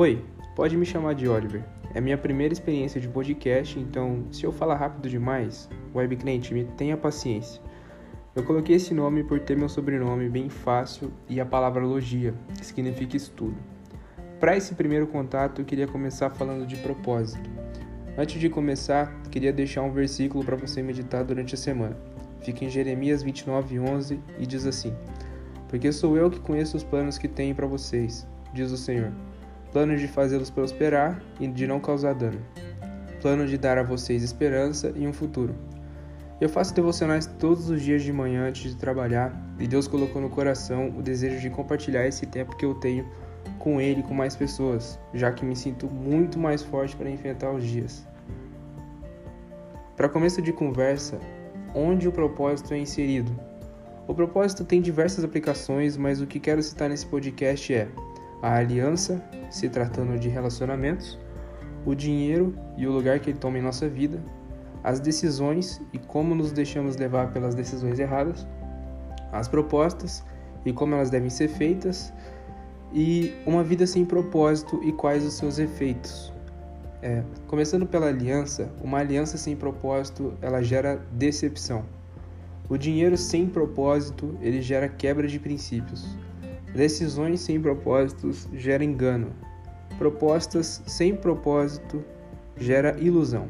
Oi, pode me chamar de Oliver. É minha primeira experiência de podcast, então se eu falar rápido demais, webclient, me tenha paciência. Eu coloquei esse nome por ter meu sobrenome bem fácil e a palavra logia, que significa estudo. Para esse primeiro contato, eu queria começar falando de propósito. Antes de começar, queria deixar um versículo para você meditar durante a semana. Fica em Jeremias 29:11 e diz assim: Porque sou eu que conheço os planos que tenho para vocês, diz o Senhor plano de fazê-los prosperar e de não causar dano, plano de dar a vocês esperança e um futuro. Eu faço devocionais todos os dias de manhã antes de trabalhar e Deus colocou no coração o desejo de compartilhar esse tempo que eu tenho com Ele e com mais pessoas, já que me sinto muito mais forte para enfrentar os dias. Para começo de conversa, onde o propósito é inserido? O propósito tem diversas aplicações, mas o que quero citar nesse podcast é a aliança, se tratando de relacionamentos, o dinheiro e o lugar que ele toma em nossa vida, as decisões e como nos deixamos levar pelas decisões erradas, as propostas e como elas devem ser feitas, e uma vida sem propósito e quais os seus efeitos. É, começando pela aliança, uma aliança sem propósito ela gera decepção. O dinheiro sem propósito ele gera quebra de princípios. Decisões sem propósitos gera engano. Propostas sem propósito gera ilusão.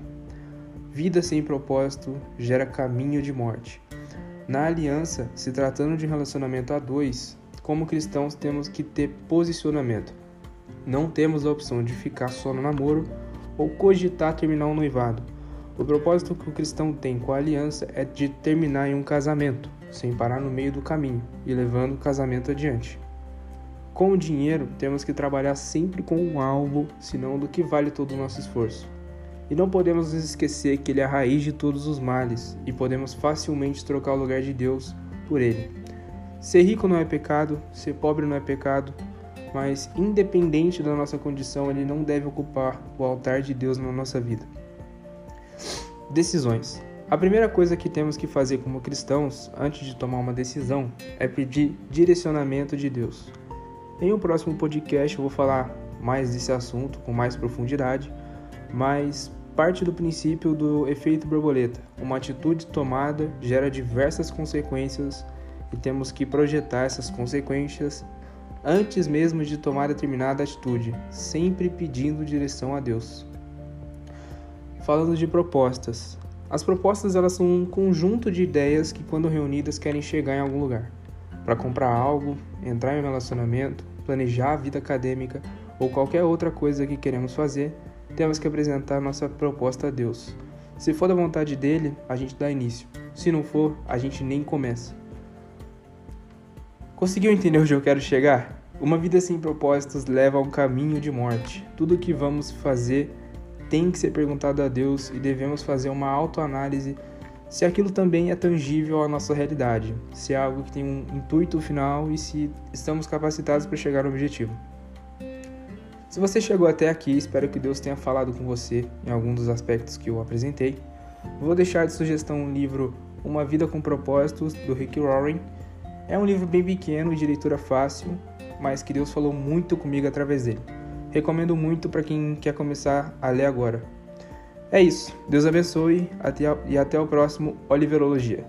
Vida sem propósito gera caminho de morte. Na aliança, se tratando de um relacionamento a dois, como cristãos temos que ter posicionamento. Não temos a opção de ficar só no namoro ou cogitar terminar um noivado. O propósito que o cristão tem com a aliança é de terminar em um casamento, sem parar no meio do caminho e levando o casamento adiante. Com o dinheiro, temos que trabalhar sempre com um alvo, senão do que vale todo o nosso esforço. E não podemos nos esquecer que ele é a raiz de todos os males e podemos facilmente trocar o lugar de Deus por ele. Ser rico não é pecado, ser pobre não é pecado, mas independente da nossa condição, ele não deve ocupar o altar de Deus na nossa vida. Decisões. A primeira coisa que temos que fazer como cristãos antes de tomar uma decisão é pedir direcionamento de Deus. Em um próximo podcast eu vou falar mais desse assunto com mais profundidade, mas parte do princípio do efeito borboleta. Uma atitude tomada gera diversas consequências e temos que projetar essas consequências antes mesmo de tomar determinada atitude, sempre pedindo direção a Deus. Falando de propostas. As propostas elas são um conjunto de ideias que quando reunidas querem chegar em algum lugar. Para comprar algo, entrar em um relacionamento, planejar a vida acadêmica ou qualquer outra coisa que queremos fazer, temos que apresentar nossa proposta a Deus. Se for da vontade dele, a gente dá início. Se não for, a gente nem começa. Conseguiu entender onde eu quero chegar? Uma vida sem propósitos leva a um caminho de morte. Tudo o que vamos fazer tem que ser perguntado a Deus e devemos fazer uma autoanálise se aquilo também é tangível à nossa realidade, se é algo que tem um intuito final e se estamos capacitados para chegar ao objetivo. Se você chegou até aqui, espero que Deus tenha falado com você em algum dos aspectos que eu apresentei. Vou deixar de sugestão o livro Uma Vida com Propósitos, do Rick Warren. É um livro bem pequeno, de leitura fácil, mas que Deus falou muito comigo através dele. Recomendo muito para quem quer começar a ler agora. É isso. Deus abençoe até, e até o próximo Oliverologia.